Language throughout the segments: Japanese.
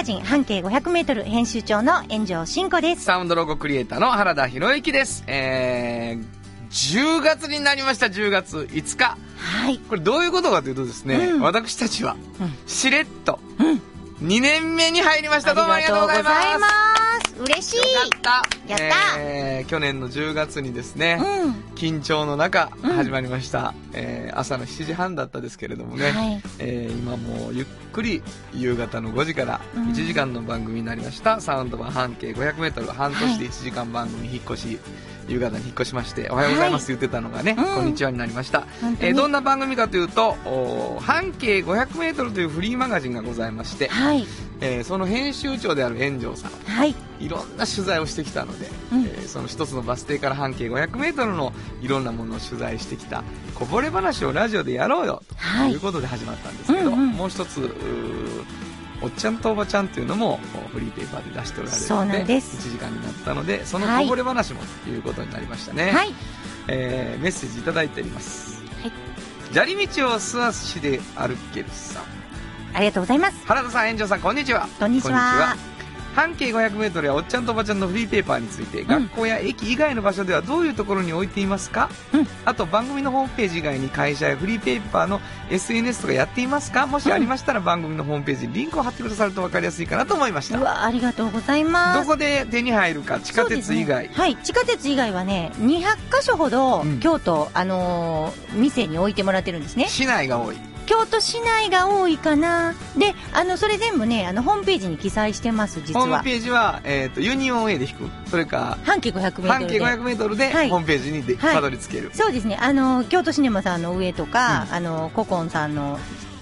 ガジン半径500メートル編集長の炎上真子です。サウンドロゴクリエイターの原田博之です。えー、10月になりました、10月5日。はい。これどういうことかというとですね、うん私たちはうん、しれっと、2年目に入りました。どうもありがとうございます。嬉しい。よかった。やったえー去年の10月にですね、うん。緊張の中、うん始まりました、えー朝の7時半だったですけれどもね、はい。えー今もうゆっくり夕方の5時からうん1時間の番組になりました、サウンド版半径 500m 半年で1時間番組引っ越し、夕方に引っ越しましておはようございます、言ってたのがね、うん。こんにちはになりました、えーどんな番組かというと半径 500m というフリーマガジンがございまして、はい。えーその編集長である炎上さん。はい。いろんな取材をしてきたので、うん。えーその一つのバス停から半径 500m のいろんなものを取材してきたこぼれ話をラジオでやろうよとはい。いうことで始まったんですけど、うんうん。もう一つおっちゃんとおばちゃんっていうのもフリーペーパーで出しておられるそうのでなんです。1時間になったのでそのはい。こぼれ話もということになりましたね、はい。えーメッセージいただいております、はい。砂利道を素足で歩けるさん。ありがとうございます。原田さん、炎上さん、こんにちは。こんにちは半径 500m やおっちゃんとおばちゃんのフリーペーパーについて、学校や駅以外の場所ではどういうところに置いていますか、うんあと番組のホームページ以外に会社やフリーペーパーの SNS とかやっていますか？もしありましたら番組のホームページにリンクを貼ってくださると分かりやすいかなと思いました。うわ、ありがとうございます。どこで手に入るか、地下鉄以外？ねはい。地下鉄以外はね、200箇所ほど、うん京都、あのー店に置いてもらってるんですね。市内が多い。京都市内が多いかな。で、あの、それ全部ね、あの、ホームページに記載してます、実は。ホームページは、えっ、と、ユニオン A で引く。それか、半径500メートルで。半径 500m ではいホームページにで、はいたどり着ける。そうですね。あの、京都シネマさんの上とか、あの、古今さんの、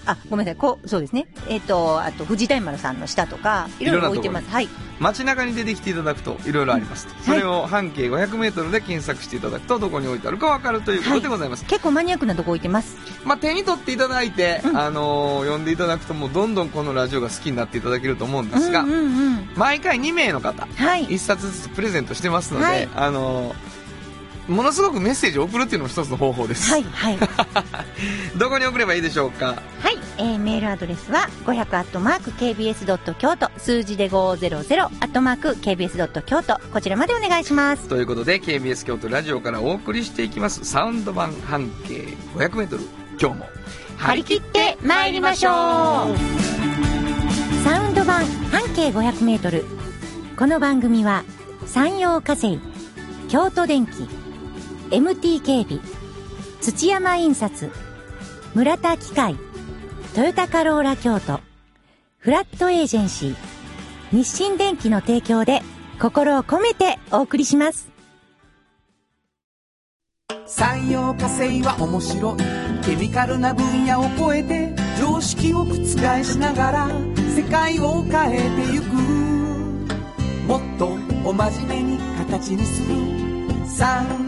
あ、ごめんなさい、こそうですね。えっ、と、あと、藤大丸さんの下とか、いろいろ置いてます。はい。街中に出てきていただくといろいろありますと、それを半径 500m で検索していただくとどこに置いてあるか分かるということでございます、結構マニアックなとこ置いてます。まあ、手に取っていただいて、うんあのー読んでいただくともうどんどんこのラジオが好きになっていただけると思うんですが、うんうんうん。毎回2名の方はい。1冊ずつプレゼントしてますので、はいあのーものすごくメッセージを送るっていうのも一つの方法です、はい、はい。どこに送ればいいでしょうか？はい、えー、メールアドレスは500アットマーク KBS ドット京都数字で500アットマーク KBS ドット京都。こちらまでお願いします。ということで KBS 京都ラジオからお送りしていきます。サウンド版半径 500m 今日も張り切って参りましょう。サウンド版半径500メートル。この番組は山陽火星京都電機 MT 警備土山印刷村田機械トヨタカローラ京都フラットエージェンシー日清電機の提供で心を込めてお送りします。産業化成は面白い。ケミカルな分野を超えて常識を覆しながら世界を変えてゆく。もっとお真面目に形にする。産業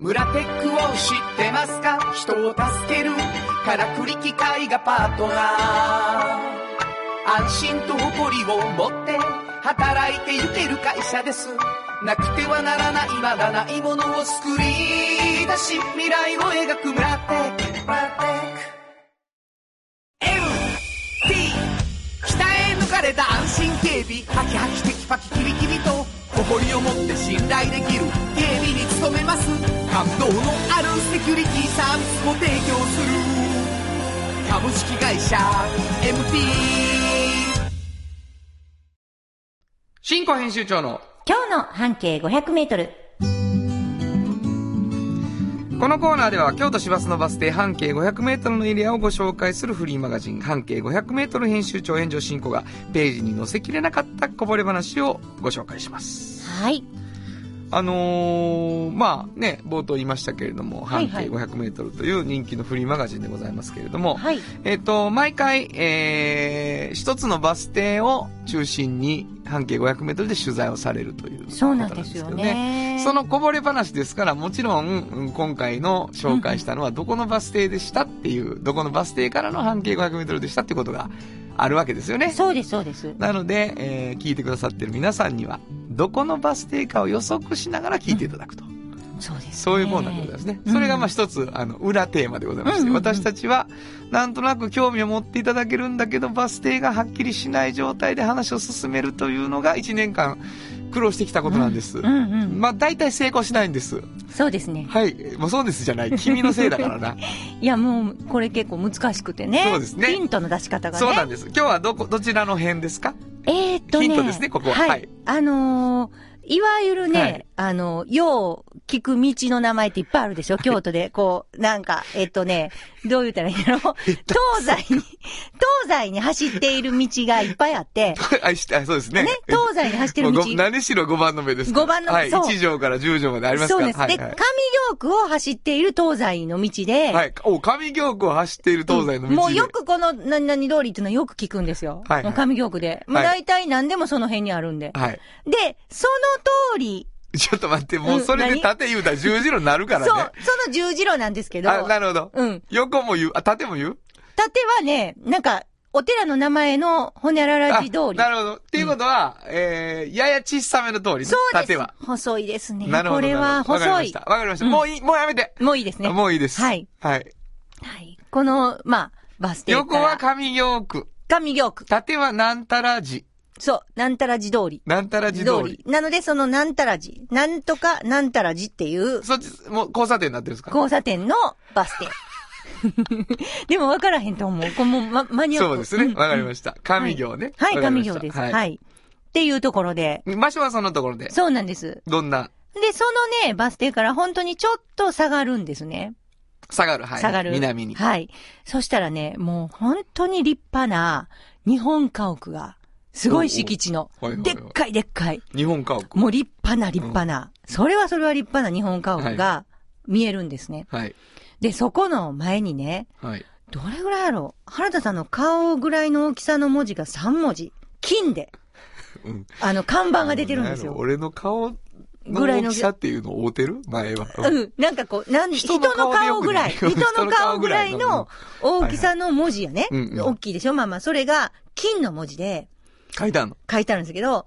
村テックを知ってますか？人を助けるからくり機械がパートナー。安心と誇りを持って働いてゆける会社です。なくてはならないまだないものを作り出し未来を描く村テック。村テック。MT 北へ抜かれた安心警備。ハキハキテキパキキビキビと誇りを持って信頼できる警備に努めます。感動のあるセキュリティサービスも提供する。株式会社 MT 新庫編集長の今日の半径500メートルこのコーナーでは京都市バスのバス停半径 500m のエリアをご紹介するフリーマガジン半径 500m 編集長炎上進行がページに載せきれなかったこぼれ話をご紹介します。はい。あのーまあね、冒頭言いましたけれども、半径はいはい500メートルという人気のフリーマガジンでございますけれども、はい。えっ、と、毎回、えー、一つのバス停を中心に半径500メートルで取材をされるというそうなんですよね。そのこぼれ話ですから、もちろん今回の紹介したのはどこのバス停でしたっていう、どこのバス停からの半径500メートルでしたってことがあるわけですよね。そうです、そうです。なので、えー聞いてくださってる皆さんには、どこのバス停かを予測しながら聞いていただくと。そうです、ね。そういうものでございますね。うんそれがまあ一つ、あの、裏テーマでございまして、私たちは、なんとなく興味を持っていただけるんだけど、バス停がはっきりしない状態で話を進めるというのが1年間苦労してきたことなんです。うんうん。まあ大体成功しないんです。そうですね。はい。もうそうですじゃない。君のせいだからな。いや、もう、これ結構難しくてね。そうですねヒントの出し方がね。そうなんです。今日はどこ、どちらの辺ですか？えーっとね。ヒントですねここははい。はいあのーいわゆるね、はいあの、よう聞く道の名前っていっぱいあるでしょ？京都で。こう、なんか、えっとね、どう言ったらいいんだろう東西に、東西に走っている道がいっぱいあって、あ、そうですね。ね、東西に走ってる道。何しろ5番の目です。五番のはい。そう1条から10条までありますから。そうです。で、上京区を走っている東西の道で、はい。お、上京区を走っている東西の道で。もうよくこの何々通りっていうのはよく聞くんですよ。はい上京区で。もう大体何でもその辺にあるんで。はい。で、その通り、ちょっと待って、もうそれで縦言うたら十字路になるからそうね。、その十字路なんですけど、あ、なるほど。うん。横も言う、あ、縦も言う？縦はね、なんか、お寺の名前のほにゃららあ字通り。なるほど。っていうことは、えー、やや小さめの通りね。そうです。縦は。細いですね。なるほど。これは細いました。。わかりました。うんもういい、もうやめて。もういいですね。もういいです。はい。はい。はい。この、まあ、バス停。横は上京区。上京区。縦はなんたら字。そう。なんたら字通り。なんたら字通り。なので、そのなんたら字。なんとかなんたら字っていうそっち、もう交差点になってるんですか？交差点のバス停。でも分からへんと思う。これもう、ま、マニアックそうですね。わかりましした。上京ね。はい、わかりました上京です。は。はいい。っていうところで。場所はそのところで。そうなんです。どんな、で、そのね、バス停から本当にちょっと下がるんですね。下がる。はい。下がる。南に。はい。そしたらね、もう本当に立派な日本家屋が、すごい敷地のおおはい、はいではいっかいでっかい、日本家屋。もう立派な立派な、それはそれは立派な日本家屋が見えるんですね。はい。で、そこの前にね、はい。どれぐらいやろう？原田さんの顔ぐらいの大きさの文字が3文字。金で、うん。あの、看板が出てるんですよ。俺の顔のぐらいの大きさっていうのを合うてる？前は。う。ん。なんかこう、なん、人人のの顔ぐらい、人の顔ぐらいの大きさの文字やね。はいはいうんうん大きいでしょ？まあまあ、それが金の文字で書いてあるの？書いてあるんですけど、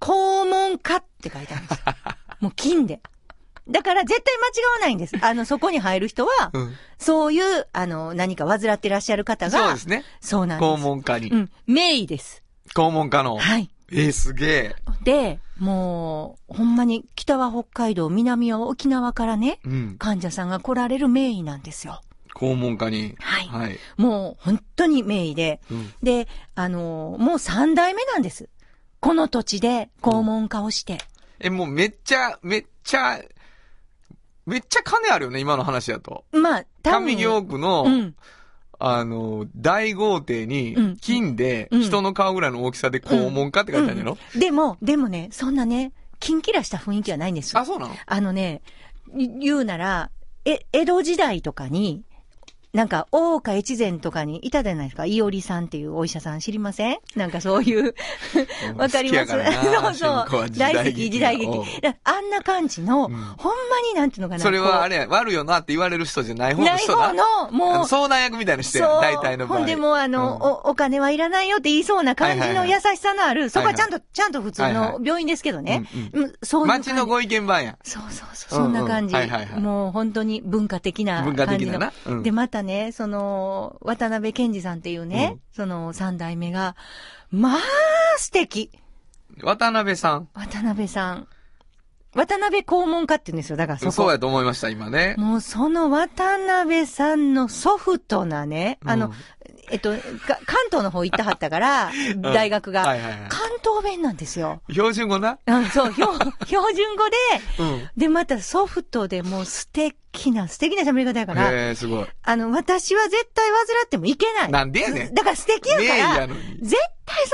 肛門科って書いてあるんですよ。もう金で。だから絶対間違わないんです。あの、そこに入る人は、うん。そういう、あの、何か患ってらっしゃる方が、そうですね。そうなんです。肛門科にう。ん。名医です。肛門科の。はい。えー、すげえ。で、もう、ほんまに、北は北海道、南は沖縄からね、うん。患者さんが来られる名医なんですよ。肛門科に。はいはい。もう、本当に名医で、うん。で、あのもう三代目なんです。この土地で肛門科をして。え、もうめっちゃ、めっちゃ、めっちゃ金あるよね、今の話だと。まあ、多分。上京区の、うん。あの、大豪邸にうん、金で、うん人の顔ぐらいの大きさで肛門科って書いてあるんやろ、でも、でもね、そんなね、キンキラした雰囲気はないんですよ。あ、そうなの？あのね、い言うなら、え、江戸時代とかに、なんか、大岡越前とかにいたじゃないですか。いおりさんっていうお医者さん知りません？なんかそういう、わかります？そうそう。大好き、時代劇。だあんな感じの、うんほんまになんていうのかな。それはあれ、れ、悪よなって言われる人じゃない方のない人だ。方の、あもう、の相談役みたいな人や。大体の場合。ほんでもうあの、うんお、お金はいらないよって言いそうな感じの優はいはいはいしさのある、そこははいはいちゃんと、ちゃんと普通はいはの病院ですけどね。うんうんそういう。街のご意見番や。そうそうそう、そんな感じ。うんうんはいはいはいもう本当に文化的な感文じの。化的なな。うんで、またね、その、渡辺健二さんっていうね、うんその三代目が、まあ、素敵。渡辺さん。渡辺さん。渡辺肛門家って言うんですよ、だからそこ。そうやと思いました、今ね。もうその渡辺さんのソフトなね、あの、うんえっと、か関東の方行ったはったから、大学が、はいはいはい。関東弁なんですよ。標準語な？うん、そう、標標準語で、うん。で、またソフトでもう素敵な、素敵な喋り方やから、へえ、すごい。あの、私は絶対患ってもいけない。なんでやねんだから素敵やから。絶対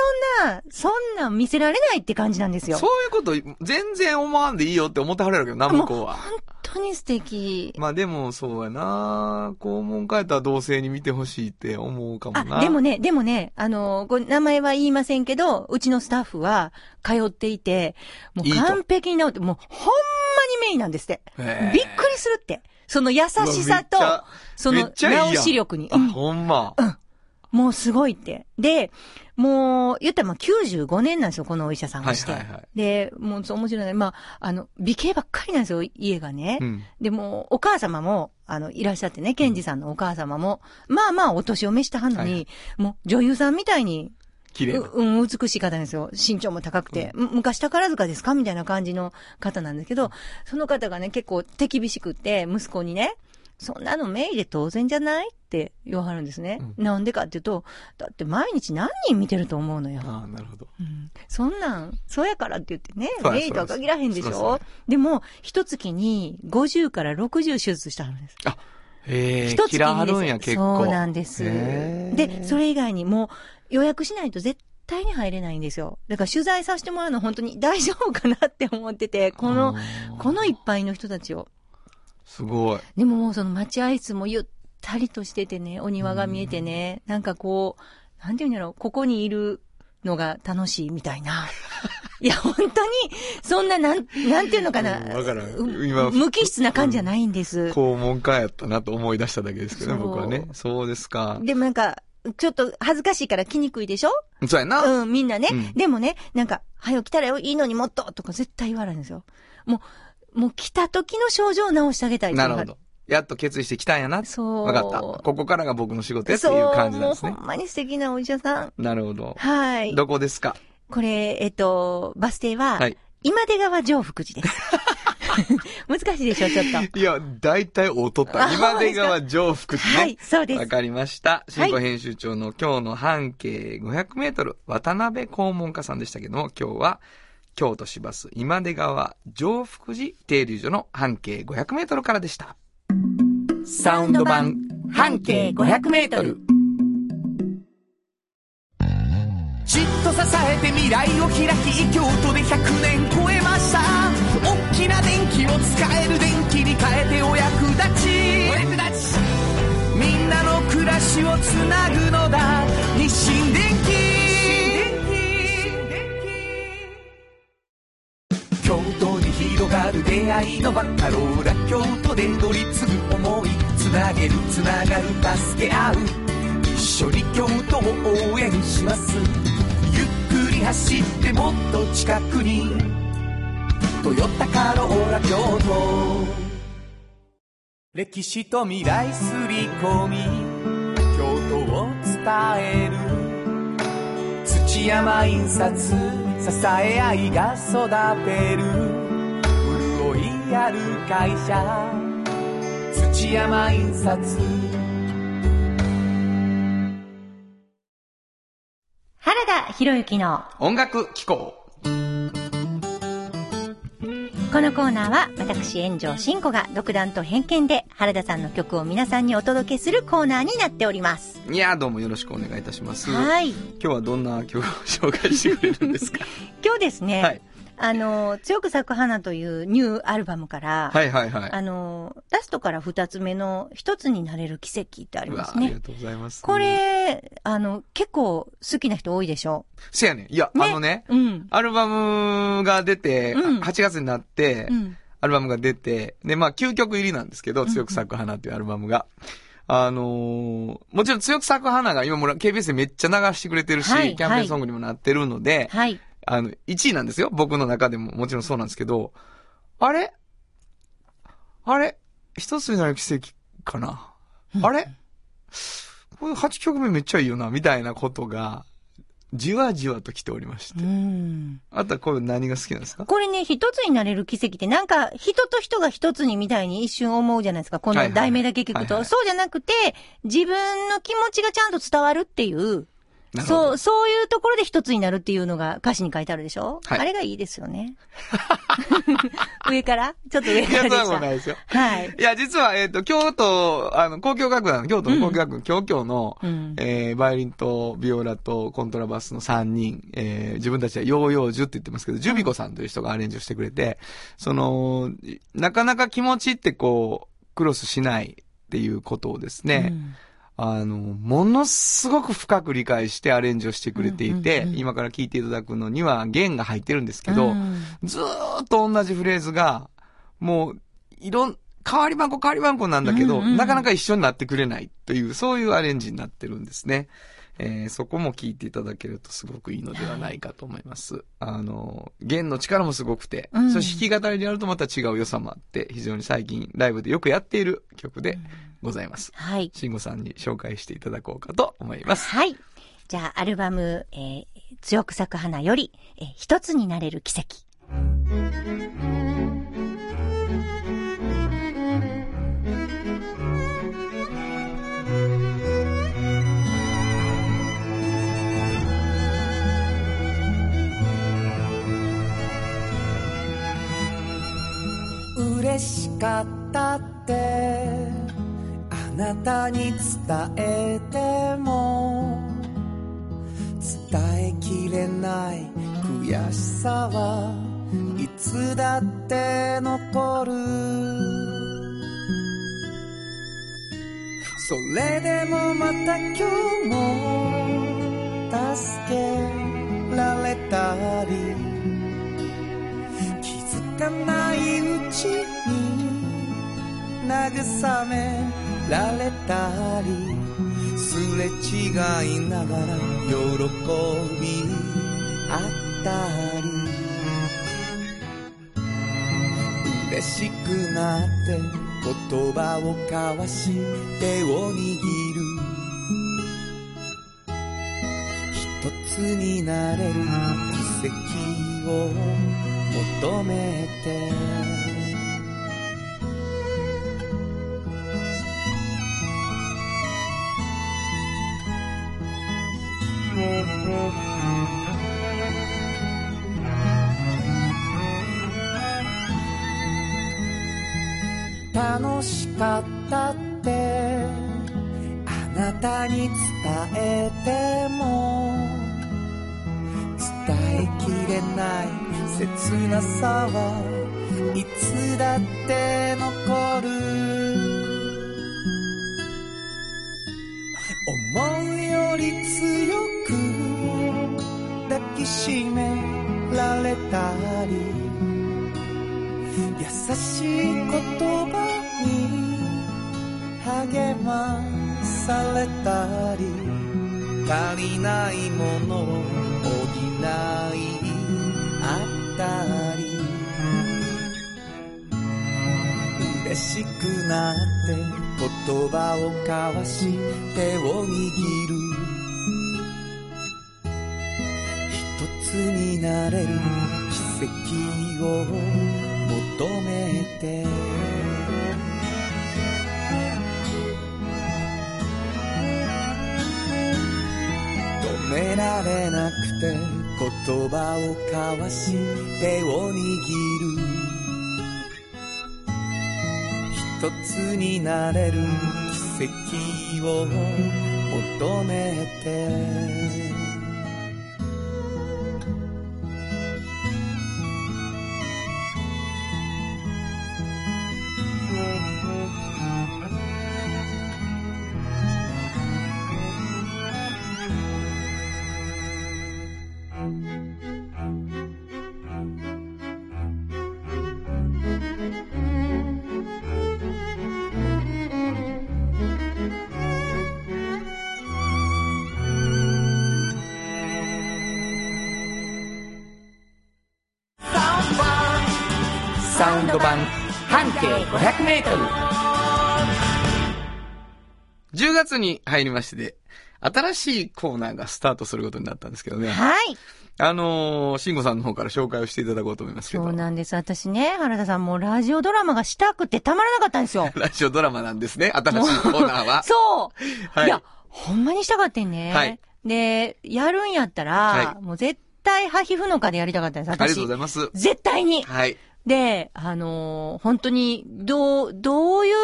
そんな、そんなん見せられないって感じなんですよ。そういうこと、全然思わんでいいよって思ってはれるけどな、向こうは。本当に素敵。まあでも、そうやな肛門変えたら同性に見てほしいって思うかもな。あ、でもね、でもね、あの、これ名前は言いませんけど、うちのスタッフは通っていて、もう完璧に治って、もうほんまにメインなんですって。びっくりするって。その優しさと、そのめっちゃいいやん治し力に。あ、うんほんま。もうすごいって。で、もう、言ったらまあ95年なんですよ、このお医者さんがして。はいはいはいで、もうそう面白いね。まあ、あの、美形ばっかりなんですよ、家がね。うん。でも、お母様も、あの、いらっしゃってね、ケンジさんのお母様も、まあまあ、お年を召したはんのに、はいもう、女優さんみたいに、綺麗な。ううん、美しい方なんですよ。身長も高くて。む昔宝塚ですか？みたいな感じの方なんですけど、その方がね、結構手厳しくって、息子にね、そんなのメイで当然じゃないって言わはるんですね。なんでかっていうと、だって毎日何人見てると思うのよ。ああ、なるほど。うんそんなん、そうやからって言ってね、そうやメイとは限らへんでしょ？やでも、一月に50から60手術したんです。へえ、一月にでするんや、結構。そうなんです。で、それ以外にもう予約しないと絶対に入れないんですよ。だから取材させてもらうの本当に大丈夫かなって思ってて、この、このいっぱいの人たちを。すごい。でももうその待合室もゆったりとしててね、お庭が見えてね、なんかこう、なんていうんだろう、ここにいるのが楽しいみたいな。いや、本当に、そんな、なん、なんていうのかな。うんわからんう今無機質な感じじゃないんです。肛門科やったなと思い出しただけですけどね、僕はね。そうですか。でもなんか、ちょっと恥ずかしいから来にくいでしょ？そうやな。うん、みんなね。うんでもね、なんか、はよ来たらよいいのにもっととか絶対言わないんですよ。もう、もう来た時の症状を治してあげたいなるほど。やっと決意してきたんやな。そう。わかった。ここからが僕の仕事やっていう感じなんですねそう、もうほんまに素敵なお医者さん。なるほど。はい。どこですか？これ、えっと、バス停は、はい。今出川上福寺です。難しいでしょ、ちょっと。いや、大体おとった。あ今出川上福寺ね。はい、そうですわ。かりました。新庫編集長の今日の半径500メートル、渡辺肛門家さんでしたけども、今日は、京都市バス今出川上福寺停留所の半径500メートルからでした。サウンド版半径500メートル。じっと支えて未来を開き京都で100年超えました。大きな電気を使える電気に変えてお役立ち。お役立ち。みんなの暮らしをつなぐのだ。日清電気出会いのバカローラ京都で乗り継ぐ思いつなげるつながる助け合う。一緒に京都を応援します。ゆっくり走ってもっと近くに「トヨタカローラ京都」歴史と未来すり込み。京都を伝える。土山印刷支え合いが育てる。潤いある会社土山印刷原田博之の音楽機構。このコーナーは私炎上真子が独断と偏見で原田さんの曲を皆さんにお届けするコーナーになっております。いやーどうもよろしくお願いいたします。はい。今日はどんな曲を紹介してくれるんですか？今日ですね、はいあの、強く咲く花というニューアルバムから、はいはいはい。あの、ラストから二つ目の一つになれる奇跡ってありますね。ありがとうございます。こ、れ、あの、結構好きな人多いでしょ？せやねん。いや、ねあのね、うん。アルバムが出て、うん8月になって、うん。アルバムが出て、で、まあ、9曲入りなんですけど、強く咲く花っていうアルバムが。あのーもちろん強く咲く花が今も KBS でめっちゃ流してくれてるし、はいキャンペーンソングにもなってるので、はい。あの、1位なんですよ。僕の中でももちろんそうなんですけど、あれ？あれ？一つになる奇跡かな？あれ？これ8曲目めっちゃいいよな、みたいなことが、じわじわと来ておりまして。うん。あとはこれ何が好きなんですか？これね、一つになれる奇跡って、なんか、人と人が一つにみたいに一瞬思うじゃないですか。この題名だけ聞くと。そうじゃなくて、自分の気持ちがちゃんと伝わるっていう、そう、そういうところで一つになるっていうのが歌詞に書いてあるでしょ？はいあれがいいですよね。上から？ちょっと上いや、からでした。そうもないですよ。はい。いや、実は、えっ、と、京都、あの、交響楽団、京都の交響楽団、京京の、うんえーバイオリンとビオラとコントラバスの3人、えー自分たちはヨーヨージュって言ってますけど、ジュビコさんという人がアレンジをしてくれて、その、なかなか気持ちってこう、クロスしないっていうことをですね、うんあの、ものすごく深く理解してアレンジをしてくれていて、うんうんうん今から聴いていただくのには弦が入ってるんですけど、うん。ずーっと同じフレーズが、もう、いろん、変わり番号変わり番号なんだけど、うんうん。なかなか一緒になってくれないという、そういうアレンジになってるんですね。えーそこも聞いていただけるとすごくいいのではないかと思います。あの、弦の力もすごくて、うん。そして弾き語りでやるとまた違う良さもあって、非常に最近ライブでよくやっている曲でございます。はい。慎吾さんに紹介していただこうかと思います。はい。じゃあ、アルバム、えー強く咲く花より、えー一つになれる奇跡。嬉しかったあなたに伝えても伝えきれない悔しさはいつだって残る。それでもまた今日も助けられたり。気づかないうちに慰められたりすれ違いながら喜びあったり。嬉しくなって言葉を交わし手を握る。一つになれる奇跡を求めて。ったってあなたに伝えても伝えきれない切なさはいつだって残る。思うより強く抱きしめられたり優しい言葉励まされたり足りないものを補いあったり。嬉しくなって言葉を交わし手を握る。一つになれる奇跡を求めて。められなくて言葉を交わし手を握る。一つになれる奇跡を求めて。サウンド版半径500メートル。10月に入りましてで、新しいコーナーがスタートすることになったんですけどね。はい。あのー、慎吾さんの方から紹介をしていただこうと思いますけど。そうなんです。私ね、原田さんもうラジオドラマがしたくてたまらなかったんですよ。ラジオドラマなんですね、新しいコーナーは。そう、はいい、や、ほんまにしたかったんね。はいで、やるんやったら、はもう絶対、ハヒフノカでやりたかったんです、私。ありがとうございます。絶対に。はい。で、あのー本当に、どう、どういう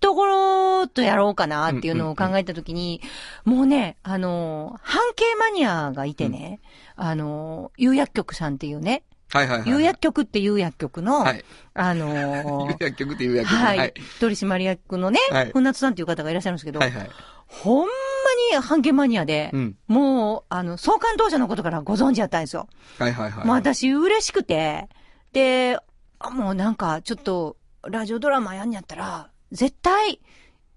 ところとやろうかなっていうのを考えたときに、もうね、あのー半径マニアがいてね、あのー有薬局さんっていうね、はいはいはい。有薬局っていう薬局の、はい。あのー 有薬局っていう薬局。はい、はい。取締役のね、はい船津さんっていう方がいらっしゃるんですけど、はいはい。ほんまに半径マニアで、うん。もう、あの、創刊当社のことからご存知だったんですよ。はいはいはい。もう私嬉しくて、で、あもうなんかちょっと、ラジオドラマやんやったら、絶対、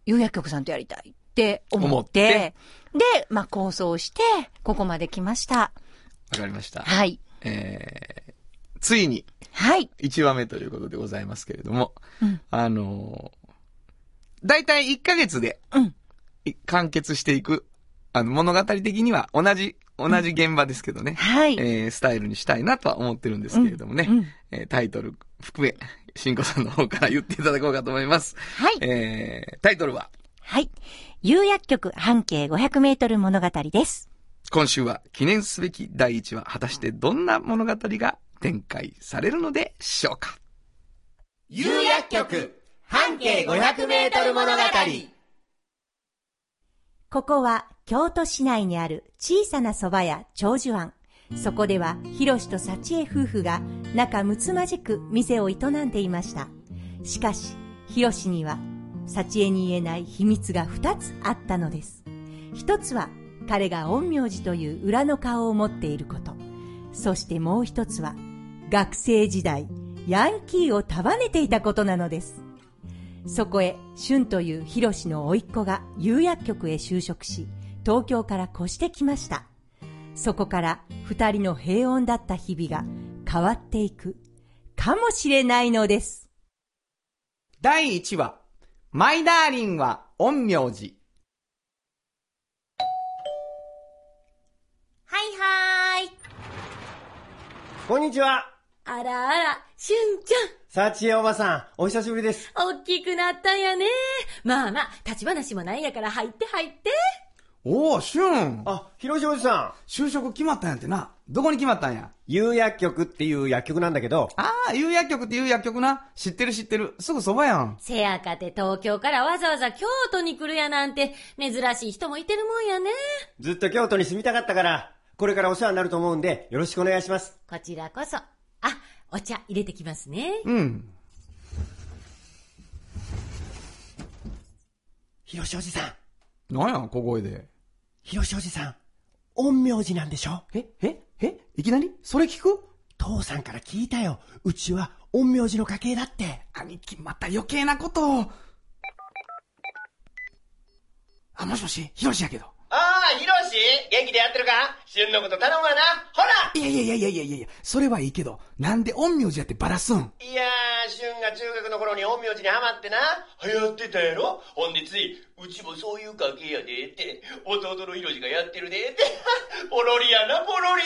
有薬局さんとやりたいって思思っ、ってで、まあ構想して、ここまで来ました。わかりました。はい。えー、ついにはい。1話目ということでございますけれども、うんあのー、だいたい1ヶ月でうん。い完結していく、あの、物語的には同じ、同じ現場ですけどね、はい。えー、スタイルにしたいなとは思ってるんですけれどもね、うんうんえータイトル含め、しんこさんの方から言っていただこうかと思います。はい。えー、タイトルは、はい。有薬局半径500メートル物語です。今週は記念すべき第1話、果たしてどんな物語が展開されるのでしょうか？有薬局半径500メートル物語ここは京都市内にある小さな蕎麦屋長寿庵。そこでは、ひろしと幸恵夫婦が仲睦まじく店を営んでいました。しかし、ひろしには、幸恵に言えない秘密が二つあったのです。一つは、彼が陰陽師という裏の顔を持っていること。そしてもう一つは、学生時代、ヤンキーを束ねていたことなのです。そこへ、俊というヒロシの甥っ子が有薬局へ就職し、東京から越してきました。そこから二人の平穏だった日々が変わっていく、かもしれないのです。第1話マイダーリンは陰陽師はいはーい。こんにちは。あらあら、しゅんちさちえおばさん、お久しぶりです。ゃん、おっきくなったんやね。まあまあ、立ち話もないんやから入って入って。おお、しゅん。あ、広しおじさん。就職決まったんやってな。どこに決まったんや？有薬局っていう薬局なんだけど、ああ、有薬局っていう薬局な。知ってる知ってる。すぐそばやん。せやかて東京からわざわざ京都に来るやなんて、珍しい人もいてるもんやね。ずっと京都に住みたかったから、これからお世話になると思うんで、よろしくお願いします。こちらこそ。あ、お茶入れてきますね。うん。広しおじさん、なんや、小声で。広しおじさん、陰陽師なんでしょ？え、え、え、いきなり？それ聞く？父さんから聞いたよ。うちは陰陽師の家系だって。兄貴、また余計なことを。あ、もしもし、ヒロシやけど。ああ、ひろし元気でやってるか？旬のこと頼むわな。ほらいやいやいやいやいやいやそれはいいけど、なんで陰陽師やってバラすん？いやー、俊が中学の頃に陰陽師にハマってな、流行ってたやろ？ほんでつい、うちもそういう家系やでって、弟のひろしがやってるでって、ポロリやな、ポロリ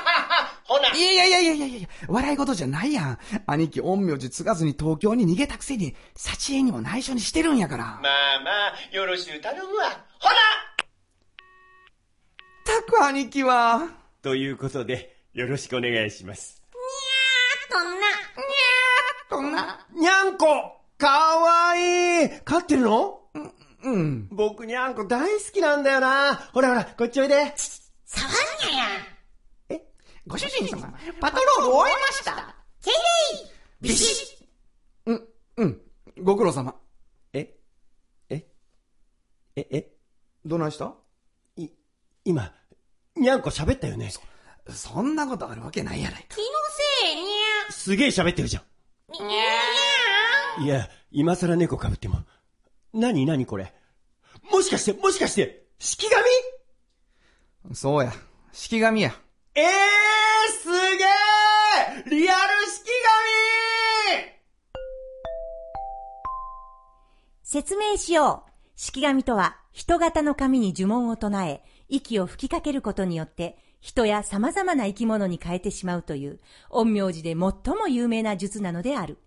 ほな。いやいやいやいやいやいや、笑い事じゃないやん。兄貴、陰陽師継がずに東京に逃げたくせに、幸恵にも内緒にしてるんやから。まあまあ、よろしゅう頼むわ。ほなたく兄貴は。ということで、よろしくお願いします。そんな、こんな。にゃんこかわいい飼ってるの？うん。僕にゃんこ大好きなんだよな。ほらほら、こっちおいで。触んなや。ご主人様、パトロール終えました。けいビシッうん、うん。ご苦労様。え？え？え、え？どないした？い、今、にゃんこ喋ったよね？そんなことあるわけないやないか。気のせいにすげえ喋ってるじゃゃ。にゃん。いや、今更猫被っても。なになにこれ？もしかして、もしかして、式神？そうや。式神や。ええー、すげえリアル式説明しよう。式紙とは人型の紙に呪文を唱え、息を吹きかけることによって、人や様々な生き物に変えてしまうという、陰陽師で最も有名な術なのである。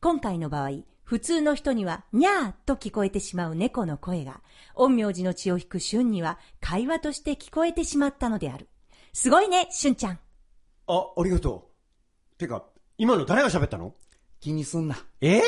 今回の場合、普通の人には、にゃーと聞こえてしまう猫の声が、陰陽師の血を引く春には、会話として聞こえてしまったのである。すごいね、春ちゃん。あ、ありがとう。てか、今の誰が喋ったの？気にすんな。え？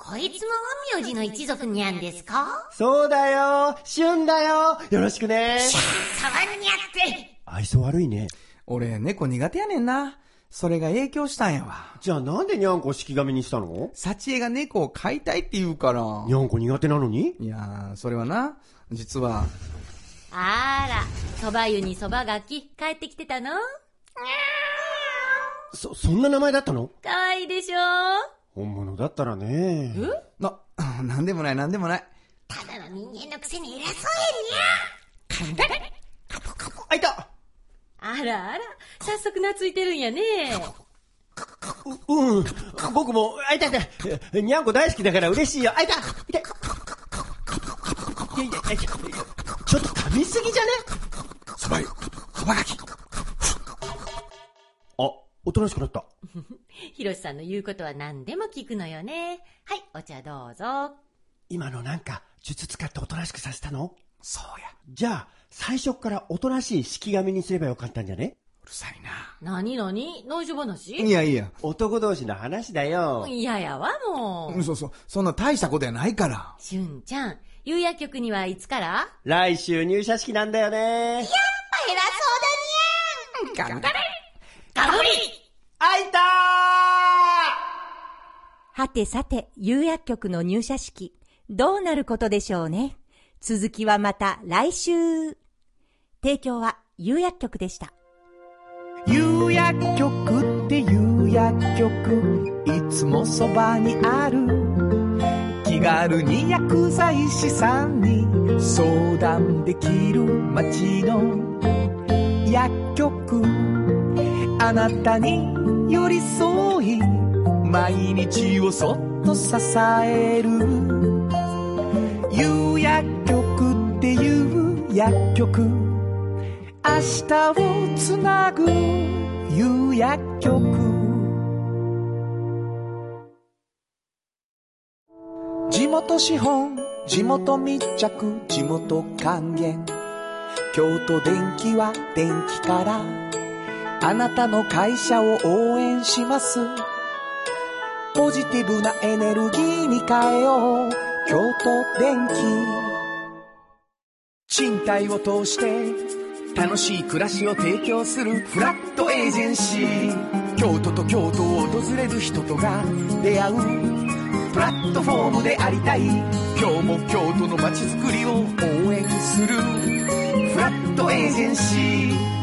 こいつも陰陽師の一族にゃんですか？そうだよ。旬だよ。よろしくね。触んにゃって。愛想悪いね。俺、猫苦手やねんな。それが影響したんやわ。じゃあなんでにゃんこ式紙にしたの？幸恵が猫を飼いたいって言うから。にゃんこ苦手なのに？いやー、それはな、実は、あら、蕎麦湯に蕎麦がき、帰ってきてたの？そ、そんな名前だったの？かわいいでしょ？本物だったらね。な、なんでもないなんでもない。ただの人間のくせに偉そうやにゃあ、いたあらあら、早速懐いてるんやね。う、うん。僕も、あ、いたいた。にゃんこ大好きだから嬉しいよ。あ、いたいたいやいやいやちょっと噛みすぎじゃね？そば湯、そばがき。あ、おとなしくなった。ひろしさんの言うことは何でも聞くのよね。はい、お茶どうぞ。今のなんか、術使っておとなしくさせたの？そうや。じゃあ、最初からおとなしい式紙にすればよかったんじゃね？うるさいな。なになに内緒話？いやいや。男同士の話だよ。嫌やわ、もう。そうそう。そんな大したことやないから。しゅんちゃん、有薬局にはいつから？来週入社式なんだよね。ガブリあいたはてさて、有薬局の入社式、どうなることでしょうね。続きはまた来週。提供は有薬局でした。有薬局って有薬局いつもそばにある気軽に薬剤師さんに相談できる街の薬局あなたに寄り添い毎日をそっと支える。有薬局っていう薬局。明日をつなぐ夕薬局。地元資本地元密着地元還元。京都電気は電気から。あなたの会社を応援します。ポジティブなエネルギーに変えよう。京都電気。賃貸を通して楽しい暮らしを提供するフラットエージェンシー。京都と京都を訪れる人とが出会う。プラットフォームでありたい。今日も京都の街づくりを応援する。フラットエージェンシー。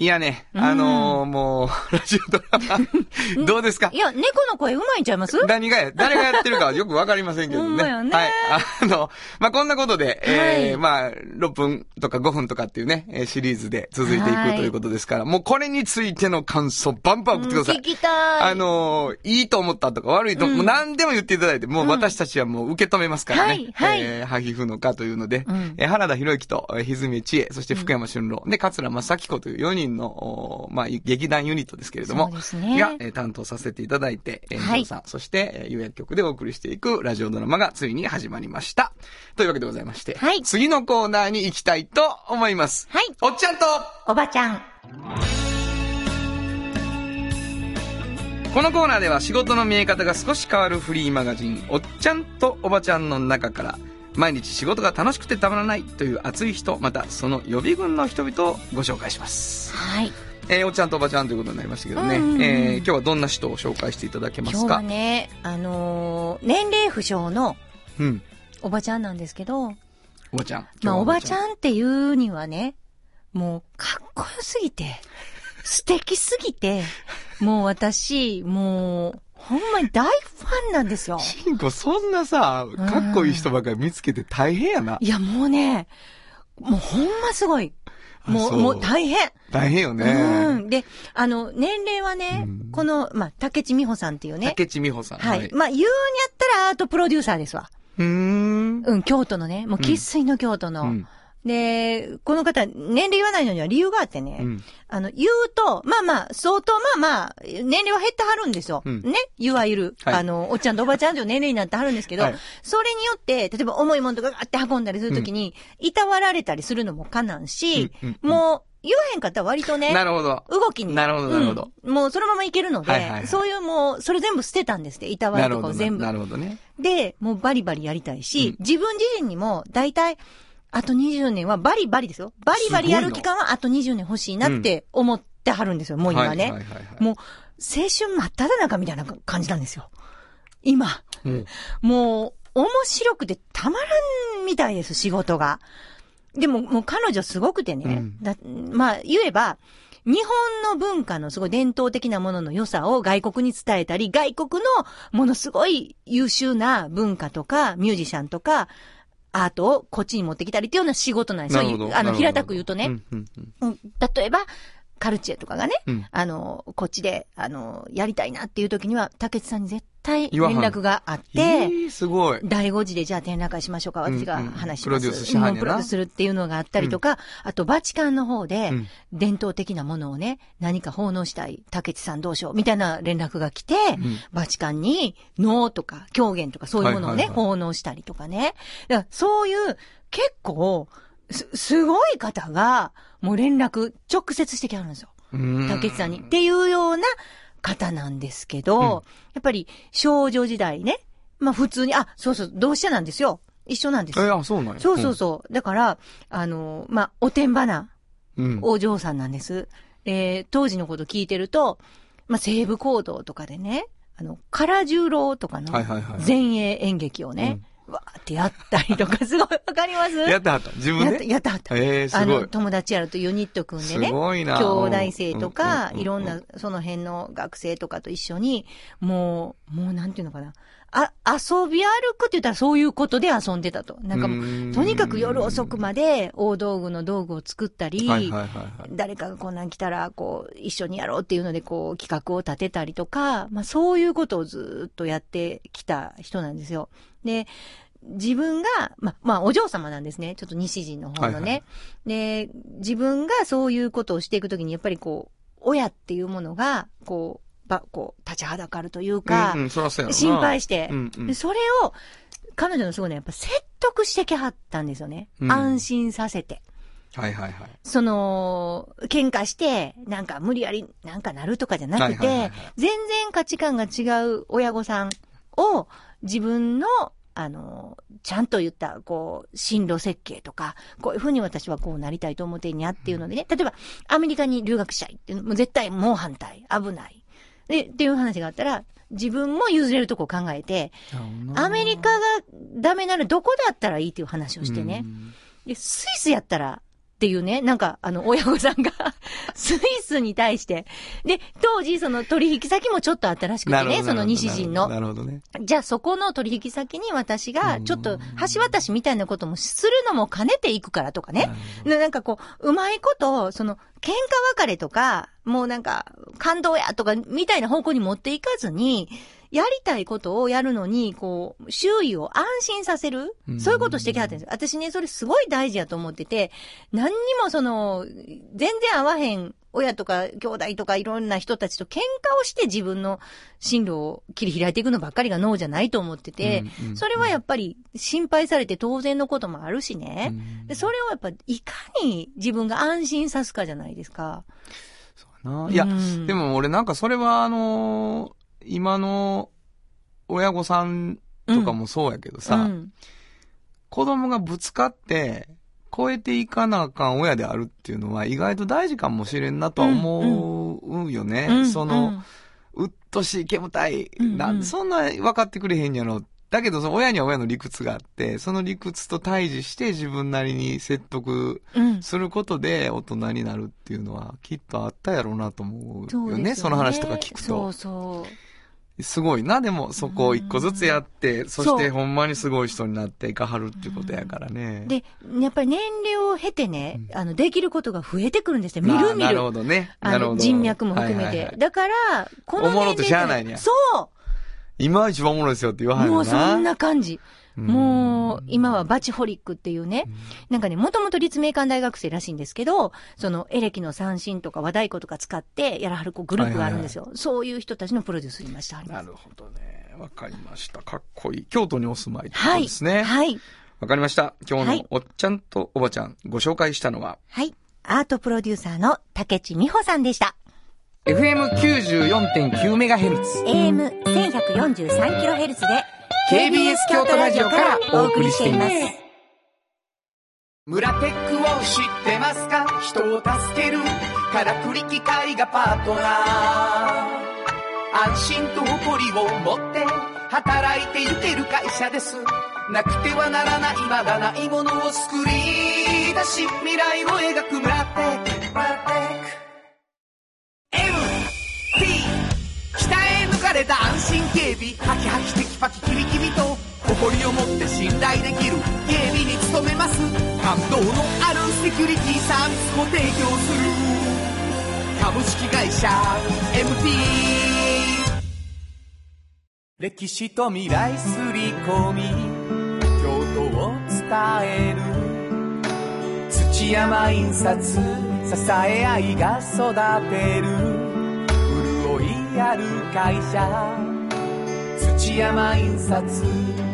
いやね、あのーもう、ラジオドラマ、どうですか？いや、猫の声うまいんちゃいます？何がや、誰がやってるかはよくわかりませんけどね。ほんまやね。はい。あの、まあ、こんなことで、えーはい。まあ、6分とか5分とかっていうね、えーシリーズで続いていくはい。ということですから、もうこれについての感想バンバン送ってください。聞きたい。あのーいいと思ったとか悪いと、もう何でも言っていただいて、もう私たちはもう受け止めますからね。はいはい。えー、ハヒフのかというので、うん。えー原田博之と、えー、ひずめちえ、そして福山俊郎、で、桂正彦という4人の、まあ、劇団ユニットですけれども、ねが、えー担当させていただいて、えー、はいさん、そして、えー、有薬局でお送りしていくラジオドラマがついに始まりました。というわけでございまして、はい次のコーナーに行きたいと思います。はいおっちゃんと、おばちゃん。このコーナーでは仕事の見え方が少し変わるフリーマガジン、おっちゃんとおばちゃんの中から、毎日仕事が楽しくてたまらないという熱い人、またその予備軍の人々をご紹介します。はい。えーおっちゃんとおばちゃんということになりましたけどね、うんうんうんえー今日はどんな人を紹介していただけま今日すかはね、あのー年齢不詳のうん。おばちゃんなんですけど、おばちゃん。まあ、おばちん。ゃんっていうにはね、もう、かっこよすぎて、素敵すぎて、もう私、もう、ほんまに大ファンなんですよ。シンコ、そんなさ、かっこいい人ばっかり見つけて大変やな。いや、もうね、もうほんますごい。もう、うもう大変。大変よね。うん。で、あの、年齢はね、うんこの、まあ、竹地美穂さんっていうね。竹地美穂さん。はい。まあ、言うんやったらアートプロデューサーですわ。うーん。うん、京都のね、もう生粋の京都の。うんで、この方、年齢言わないのには理由があってね、うんあの、言うと、まあまあ、相当まあまあ、年齢は減ってはるんですよ。うんね？いわゆる、はいあの、おっちゃんとおばちゃんと年齢になってはるんですけど、はいそれによって、例えば重いものとかガーって運んだりするときに、いたわられたりするのもかなんし、うんうんうんもう、言わへんかったら割とね、なるほど。動きに。なるほどなるほどうんもうそのままいけるので、はいはいはいそういうもう、それ全部捨てたんですって、いたわなるほど。りとかを全部な。るほどね。で、もうバリバリやりたいし、うん自分自身にも、だいたい、あと20年はバリバリですよ。バリバリやる期間はあと20年欲しいなって思ってはるんですよ、もう今ね。はいはいはいはいもう、青春真っ只中みたいな感じなんですよ。今。うんもう、面白くてたまらんみたいです、仕事が。でも、もう彼女すごくてね。うんだまあ、言えば、日本の文化のすごい伝統的なものの良さを外国に伝えたり、外国のものすごい優秀な文化とか、ミュージシャンとか、アートをこっちに持ってきたりっていうような仕事なんですよ。あの、平たく言うとね。うんうんうんうん例えば、カルチェとかがね、うん。あの、こっちで、あの、やりたいなっていう時には、竹内さんに絶対連絡があって、えーすごい。第5次でじゃあ展覧会しましょうか、私が話します。うんうんプロデュースしはんプロデュースするっていうのがあったりとか、あとバチカンの方でうん、伝統的なものをね、何か奉納したい、竹内さんどうしよう、みたいな連絡が来て、ん。バチカンに能とか狂言とかそういうものをね、はいはいはい。奉納したりとかね。だからそういう、結構、す、すごい方が、もう連絡、直接してきはるんですよ。うん竹内さんに。っていうような方なんですけど、うんやっぱり少女時代ね。まあ普通に、あ、そうそう、同志社なんですよ。一緒なんですえ、よ。あ、そうなんや。そうそうそう。だから、あの、まあ、おてんばなうん。うん。お嬢さんなんです。えー当時のこと聞いてると、まあ、西部行動とかでね、あの、唐十郎とかのはいはいはい前衛演劇をね、わーってやったりとか、すごいわかります？やってはった。自分やった、でやったはった。えーすごいあの、友達やるとユニット組んでね。すごいな兄弟生とか、うんいろんな、その辺の学生とかと一緒に、もう、もうなんていうのかな。あ、遊び歩くって言ったらそういうことで遊んでたと。なんかもうう、とにかく夜遅くまで大道具の道具を作ったり、はいはいはいはい。誰かがこんなん来たら、こう、一緒にやろうっていうので、こう、企画を立てたりとか、まあそういうことをずっとやってきた人なんですよ。で、自分が、まあ、まあ、お嬢様なんですね。ちょっと西陣の方のね。はいはいで、自分がそういうことをしていくときに、やっぱりこう、親っていうものが、こう、ば、こう、立ちはだかるというか、心配して、それを、彼女のすごいね、やっぱ説得してきはったんですよね。うん安心させて。はいはいはい。その、喧嘩して、なんか無理やりなんかなるとかじゃなくてい、全然価値観が違う親御さんを自分の、あの、ちゃんと言った、こう、進路設計とか、こういうふうに私はこうなりたいと思ってんやっていうのでね、例えば、アメリカに留学したいっていうのもう絶対もう反対、危ない。で、っていう話があったら、自分も譲れるとこ考えて、アメリカがダメならどこだったらいいっていう話をしてね。で、スイスやったら、っていうね、なんか、あの、親御さんが、スイスに対して。で、当時、その取引先もちょっとあったらしくてね、その西陣の。なるほどね。じゃあそこの取引先に私が、ちょっと橋渡しみたいなこともするのも兼ねていくからとかね。でなんかこう、うまいこと、その、喧嘩別れとか、もうなんか、感動やとか、みたいな方向に持っていかずに、やりたいことをやるのに、こう、周囲を安心させるうんそういうことをしてきはったんですよ。私ね、それすごい大事やと思ってて、何にもその、全然合わへん親とか兄弟とかいろんな人たちと喧嘩をして自分の進路を切り開いていくのばっかりが脳じゃないと思ってて、うんうんそれはやっぱり心配されて当然のこともあるしね。うんでそれをやっぱいかに自分が安心さすかじゃないですか。ないや、うんでも俺なんかそれはあのー今の親御さんとかもそうやけどさ、うん子供がぶつかって、超えていかなあかん親であるっていうのは意外と大事かもしれんなとは思うよね。うんその、うっとしい煙たい、うんうんなんでそんな分かってくれへんやろ。だけど、その親には親の理屈があって、その理屈と対峙して自分なりに説得うんすることで大人になるっていうのはきっとあったやろうなと思うよね。そねその話とか聞くとそう。そう。すごいな、でもそこを一個ずつやって、そしてほんまにすごい人になっていかはるっていうことやからね。で、やっぱり年齢を経てね、あの、できることが増えてくるんですよ。みあるみる。ーなるほどね。あの、なるほど。人脈も含めて。はいはいはいだから、このおもろとしゃあないねやそう今一番おもろいですよって言わはるよな。もうそんな感じ。もう、今はバチホリックっていうね、なんかね、もともと立命館大学生らしいんですけど、そのエレキの三振とか和太鼓とか使ってやらはるこうグループがあるんですよ。そういう人たちのプロデュースにました。なるほどね。わかりました。かっこいい。京都にお住まいとはい。ですね。はい。わかりました。今日はいのおっちゃんとおばちゃん、ご紹介したのは、はい。アートプロデューサーの竹地美穂さんでした。FM94.9MHz。AM1143kHz で、KBS 京都ラジオからお送りしています。村テックを知ってますか？人を助ける。からくり機械がパートナー。安心と誇りを持って。働いていける会社です。なくてはならない。まだないものを作り出し未来を描く村テック。誇りを持って信頼できる警備に努めます。感動のあるセキュリティサービスも提供する。株式会社 MT 歴史と未来すり込み京都を伝える。土山印刷支え合いが育てる。潤いある会社。土山印刷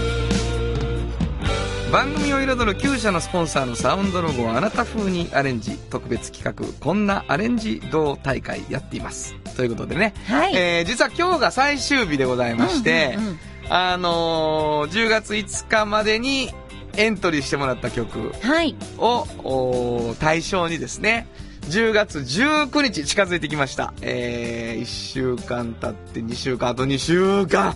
番組を彩る9社のスポンサーのサウンドロゴをあなた風にアレンジ特別企画こんなアレンジ同大会やっています。ということでね、はい。えー実は今日が最終日でございまして、うんうんうん。あのー10月5日までにエントリーしてもらった曲はい。をおー対象にですね10月19日近づいてきました。えー、1週間経って2週間、あと2週間、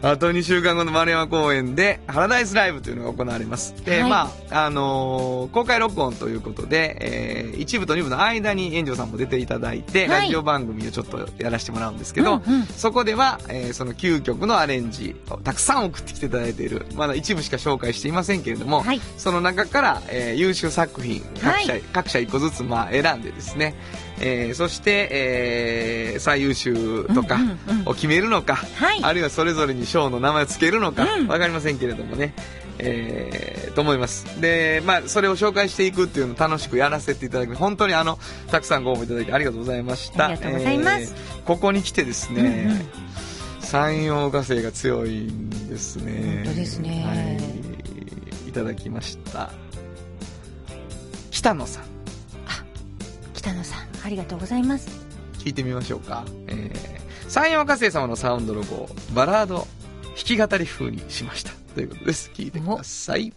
あと2週間後の丸山公園で、ハラダイスライブというのが行われます。で、はい。まあ、あのー公開録音ということで、えー、一部と二部の間に炎上さんも出ていただいて、はい。ラジオ番組をちょっとやらせてもらうんですけど、うんうん。そこでは、えーその9曲のアレンジをたくさん送ってきていただいている、まだ一部しか紹介していませんけれども、はい。その中から、えー優秀作品、各社、はい。各社一個ずつ、まあ、選んでですね、えーそして、えー最優秀とかうんうんうんを決めるのか、はいあるいはそれぞれに賞の名前を付けるのか、わ、うんかりませんけれどもね、えーと思います。で、まあ、それを紹介していくっていうのを楽しくやらせていただき、本当にあの、たくさんご応募いただきありがとうございました。ありがとうございますえーここに来てですね、うんうん山陽火星が強いんですね。本当ですねはい。いただきました。北野さん、北野さん、ありがとうございます。聞いてみましょうか。えー、山陽火星様のサウンドロゴをバラード弾き語り風にしました。ということです。聞いてください。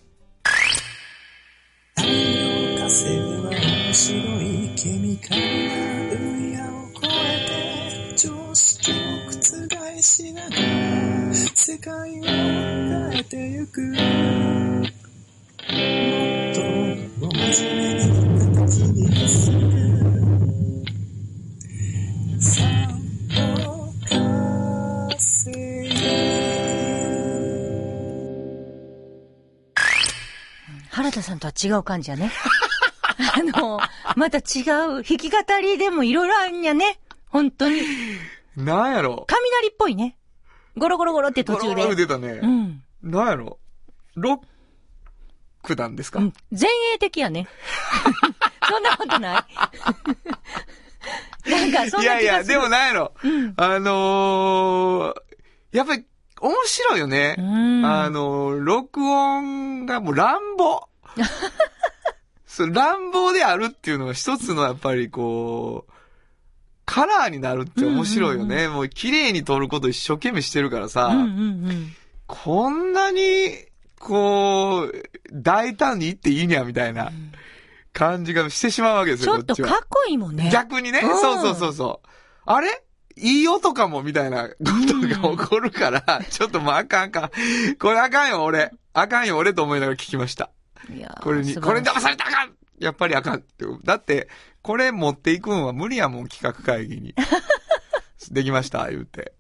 風は面白いケミカルな分野を超えて常識を覆しながら世界を変えてゆくもっと真面目に形にするとは違う感じやね。あの、また違う、弾き語りでもいろいろあんやね。本当に。なんやろ雷っぽいね。ゴロゴロゴロって途中ゴロゴロで。出たね。うん。なんやろロックなんですか、うん前衛的やね。そんなことない なんか、そんな気がする。いやいや、でもなんやろ、うんあのー、やっぱり面白いよね。うんあのー、録音がもう乱暴。そう乱暴であるっていうのが一つのやっぱりこう、カラーになるって面白いよね。もう綺麗に撮ること一生懸命してるからさ、うんうんうん。こんなに、こう、大胆に言っていいにゃみたいな感じがしてしまうわけですよ、ちょっとかっこいいもんね。逆にね、うんそうそうそうそう。あれ？いい音かも、みたいなことが起こるから、ちょっともうあかんあかん。これあかんよ、俺。あかんよ、俺と思いながら聞きました。これに、素これに騙されたらあかんやっぱりあかんって。だって、これ持っていくんは無理やもん、企画会議に。できました、言うて。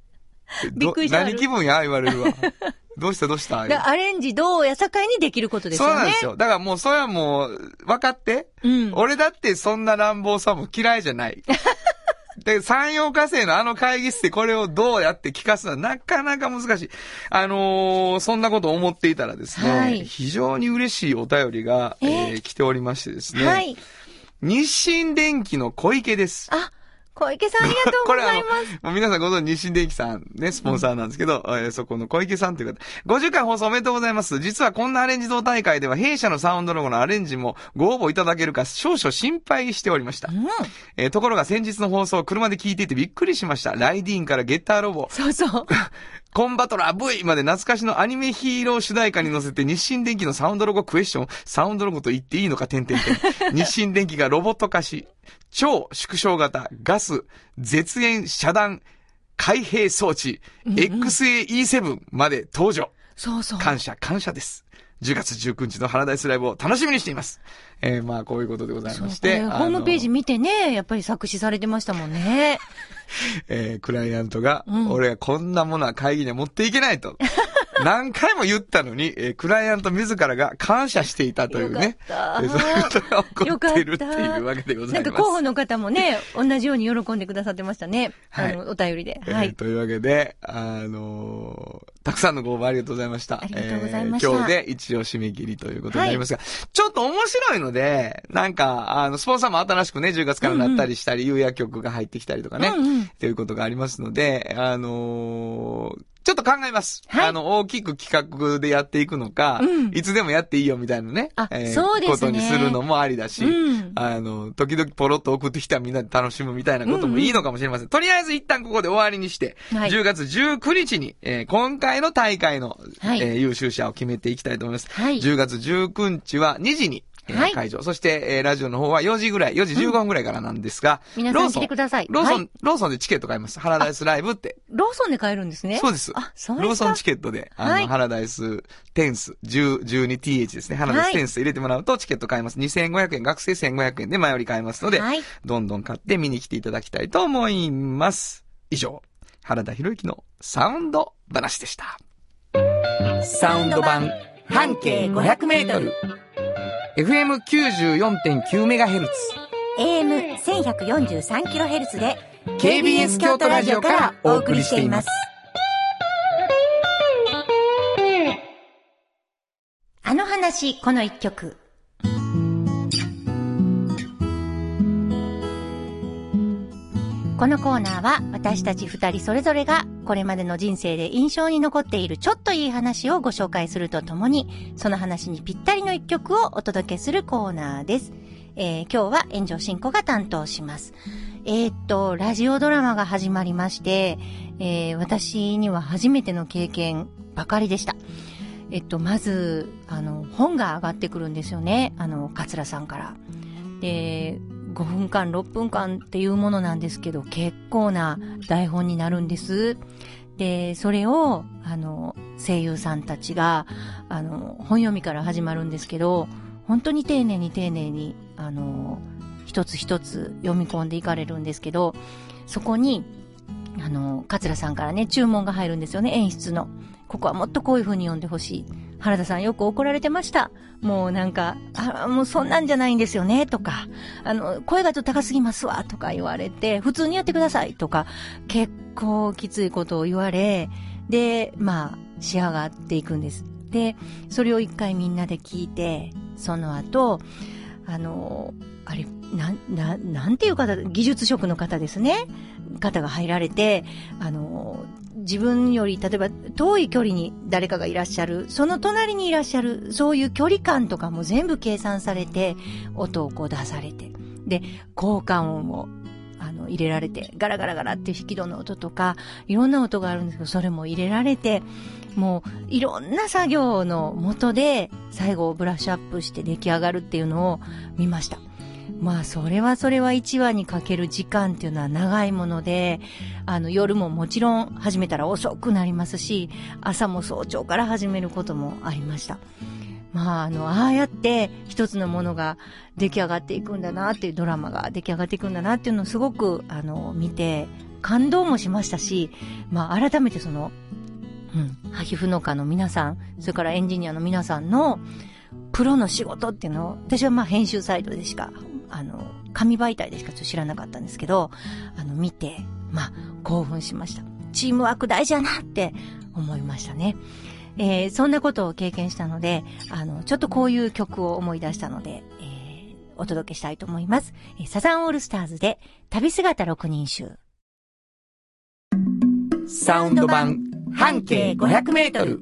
びっくりした何気分や言われるわ。どうしたどうしたでアレンジどうやさかいにできることですよね。そうなんですよ。だからもうそれはもう、分かって。うん。俺だってそんな乱暴さも嫌いじゃない。で、山陽火星のあの会議室でこれをどうやって聞かすのはなかなか難しい。あのーそんなことを思っていたらですね、はい非常に嬉しいお便りが、ええーー？来ておりましてですね、はい。日清電機の小池です。あ、小池さんありがとうございます。もう皆さんご存知、日清電機さんね、スポンサーなんですけど、えーそこの小池さんという方。50回放送おめでとうございます。実はこんなアレンジ同大会では弊社のサウンドロゴのアレンジもご応募いただけるか少々心配しておりました。うん。えーところが先日の放送を車で聞いていてびっくりしました。ライディーンからゲッターロボ、そうそう。コンバトラー V まで懐かしのアニメヒーロー主題歌に乗せて日清電機のサウンドロゴクエスチョン、サウンドロゴと言っていいのか、点々点。日清電機がロボット化し、超縮小型、ガス、絶縁遮断、開閉装置、XAE7 まで登場。そうそう。感謝、感謝です。10月19日のハラダイスライブを楽しみにしています。えー、まあ、こういうことでございまして。ホームページ見てね、やっぱり作詞されてましたもんね。えー、クライアントが、うん俺はこんなものは会議には持っていけないと。何回も言ったのに、えークライアント自らが感謝していたというね。えーそういうことが起こっているっていうわけでござないんます。か候補の方もね、同じように喜んでくださってましたね。はいあの、お便りで。えーはい。というわけで、あのーたくさんのご応募ありがとうございました。ありがとうございましたえー今日で一応締め切りということになりますが、ちょっと面白いので、なんか、あの、スポンサーも新しくね、10月からなったりしたり、有薬局が入ってきたりとかね、うんうんということがありますので、あのーちょっと考えます。はい。あの、大きく企画でやっていくのか、うん。いつでもやっていいよみたいなね、あそうですね。ことにするのもありだし、うん。あの、時々ポロッと送ってきたらみんなで楽しむみたいなこともいいのかもしれません。とりあえず一旦ここで終わりにして、はい。10月19日に、えー今回の大会の、はい。えー優秀者を決めていきたいと思います。はい。10月19日は2時に、えーはい会場。そして、えーラジオの方は4時ぐらい、4時15分ぐらいからなんですが、皆さん来てください。ローソン、はいローソンでチケット買います。ハラダイスライブって。ローソンで買えるんですね。そうです。あ、そうですか。ローソンチケットで、あの、はいハラダイステンス、10、12th ですね。ハラダイステンス入れてもらうとチケット買えます。2500円、学生1500円で前より買えますので、はいどんどん買って見に来ていただきたいと思います。以上、原田博之のサウンド話でした。サウンド版半径500メートル。FM94.9MHz。AM1143kHz で KBS 京都ラジオからお送りしています。あの話、この一曲。このコーナーは私たち二人それぞれがこれまでの人生で印象に残っているちょっといい話をご紹介するとともに、その話にぴったりの一曲をお届けするコーナーです。えー今日は炎上進行が担当します。えーっと、ラジオドラマが始まりまして、えー私には初めての経験ばかりでした。えっと、まず、あの、本が上がってくるんですよね。あの、桂さんから。で、5分間、6分間っていうものなんですけど、結構な台本になるんです。で、それを、あの、声優さんたちが、あの、本読みから始まるんですけど、本当に丁寧に丁寧に、あの、一つ一つ読み込んでいかれるんですけど、そこに、あの、桂さんからね、注文が入るんですよね、演出の。ここはもっとこういう風に読んでほしい。原田さんよく怒られてました。もうなんか、あもうそんなんじゃないんですよね、とか、あの、声がちょっと高すぎますわ、とか言われて、普通にやってください、とか、結構きついことを言われ、で、まあ、仕上がっていくんです。で、それを一回みんなで聞いて、その後、あの、あれ、な、な、なんていう方、技術職の方ですね。方が入られて、あの、自分より、例えば遠い距離に誰かがいらっしゃる、その隣にいらっしゃる、そういう距離感とかも全部計算されて、音をこう出されて、で、効果音を、あの、入れられて、ガラガラガラって引き戸の音とか、いろんな音があるんですけど、それも入れられて、もう、いろんな作業のもとで、最後ブラッシュアップして出来上がるっていうのを見ました。まあ、それはそれは1話にかける時間っていうのは長いもので、あの、夜ももちろん始めたら遅くなりますし、朝も早朝から始めることもありました。まあ、あの、ああやって一つのものが出来上がっていくんだなっていうドラマが出来上がっていくんだなっていうのをすごく、あの、見て、感動もしましたし、まあ、改めてその、うん、ハヒフ農家の皆さん、それからエンジニアの皆さんの、プロの仕事っていうのを、私はまあ編集サイトでしか、あの、紙媒体でしかちょっと知らなかったんですけど、あの、見て、まあ、興奮しました。チームワーク大事やなって思いましたね。えーそんなことを経験したので、あの、ちょっとこういう曲を思い出したので、えーお届けしたいと思います。えサザンオールスターズで、旅姿六人衆。サウンド版半径500メートル。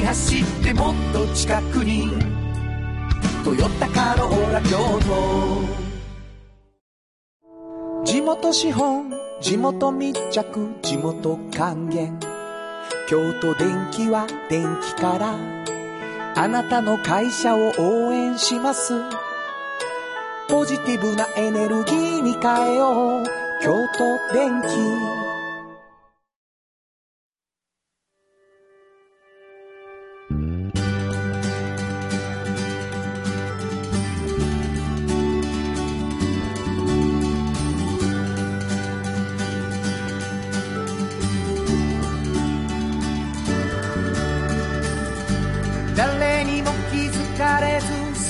走ってもっと近くに「トヨタカローラ京都」地元資本地元密着地元還元。京都電気は電気から。あなたの会社を応援します。ポジティブなエネルギーに変えよう。京都電気。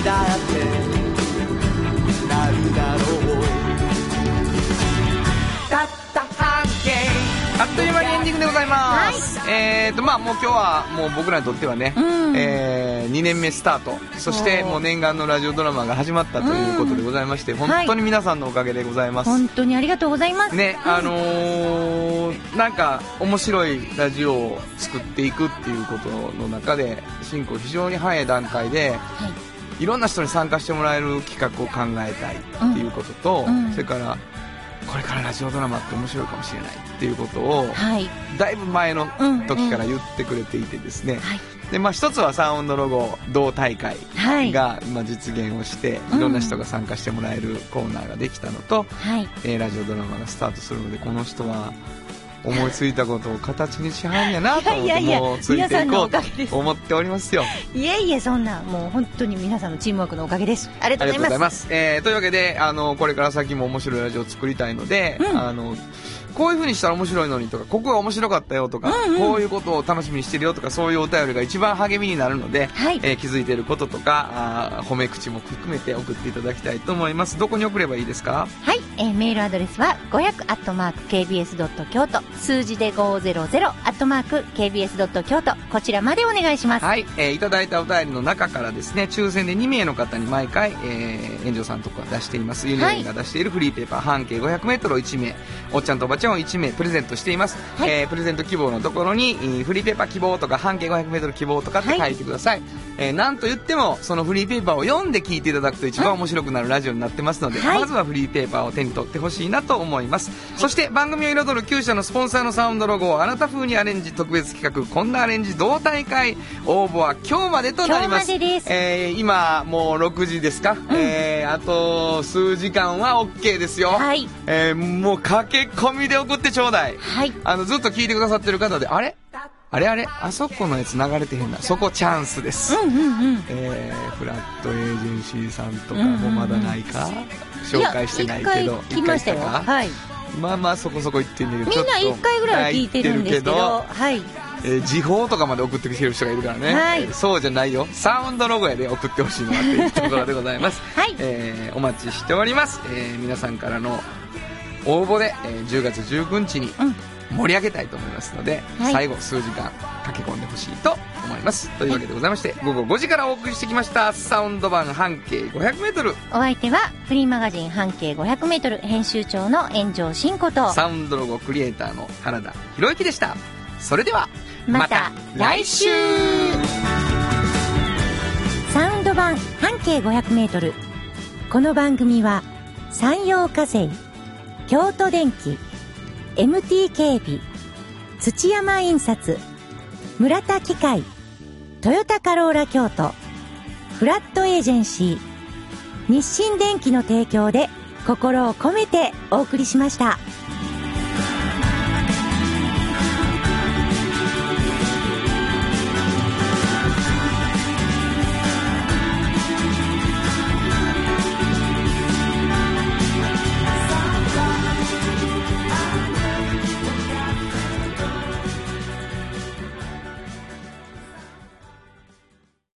にだってなるだろう。たった半径あっという間にエンディングでございます。えーと、まあもう今日はもう僕らにとってはね、えー、2年目スタート、そしてもう念願のラジオドラマが始まったということでございまして、本当に皆さんのおかげでございます。本当にありがとうございます。ね、あのーなんか面白いラジオを作っていくっていうことの中で、進行非常に早い段階で、いろんな人に参加してもらえる企画を考えたいっていうことと、うんうんそれから、これからラジオドラマって面白いかもしれないっていうことを、はい。だいぶ前の時から言ってくれていてですね、はい。でまあ、一つはサウンドロゴ同大会はい。が、まあ、実現をしてうんいろんな人が参加してもらえるコーナーができたのと、はい。えーラジオドラマがスタートするのでこの人は思いついたことを形にしはんやなと思ってもうついていこうと思っておりますよいえいえ、そんな、もう本当に皆さんのチームワークのおかげです。ありがあとうございま。すす。えーというわけで、あの、これから先も面白いラジオを作りたいので、うんあの、こういう風にしたら面白いのにとか、ここが面白かったよとか、うんうん。こういうことを楽しみにしてるよとか、そういうお便りが一番励みになるので、はい。えー気づいていることとか、あー褒め口も含めて送っていただきたいと思います。どこに送ればいいですか？はい、えーメールアドレスは500アットマーク KBS ドット京都。数字で500アットマーク KBS ドット京都。こちらまでお願いします。はい、えーいただいたお便りの中からですね、抽選で2名の方に毎回、えー、炎上さんとか出しています、ユニオンが出しているフリーペーパー半径500メートルを1名、おっちゃんとおばちゃんを1名プレゼントしています。はいえープレゼント希望のところに、えーフリーペーパー希望とか半径500メートル希望とかって書いてください。えーなんと言っても、そのフリーペーパーを読んで聞いていただくと一番面白くなるラジオになってますので、はいまずはフリーペーパーを手に取ってほしいなと思います。そして番組を彩る9社のスポンサーのサウンドロゴをあなた風にアレンジ特別企画、こんなアレンジ同大会、応募は今日までとなります。今日までですえー今もう6時ですか、えーあと数時間は OK ですよ。はいえーもう駆け込みで送ってちょうだい。はい。あの、ずっと聞いてくださってる方で、あれ？あれあれ？あそこのやつ流れてへんな。そこチャンスです。うんうんうん。えー、フラットエージェンシーさんとかもまだないか、紹介してないけど。や一回来ましたよ。はい。まあまあそこそこ言ってんだけど、みんなちょっと一回ぐらいは聞いてるんですけど、はい。えー時報とかまで送ってきてる人がいるからね、はいえーそうじゃないよサウンドロゴやで送ってほしいのはっていうところでございます、はいえーお待ちしております、えー皆さんからの応募で、えー10月19日にうん。盛り上げたいと思いますので、はい。最後数時間駆け込んでほしいと思います。というわけでございまして午後5時からお送りしてきましたサウンド版半径 500m お相手は、フリーマガジン半径500メートル編集長の炎上真子と、サウンドロゴクリエイターの原田博之でした。それではまた来週。サウンド版半径500メートル。この番組は、山陽火星、京都電機、MT 警備、土山印刷、村田機械、トヨタカローラ京都、フラットエージェンシー、日清電機の提供で心を込めてお送りしました。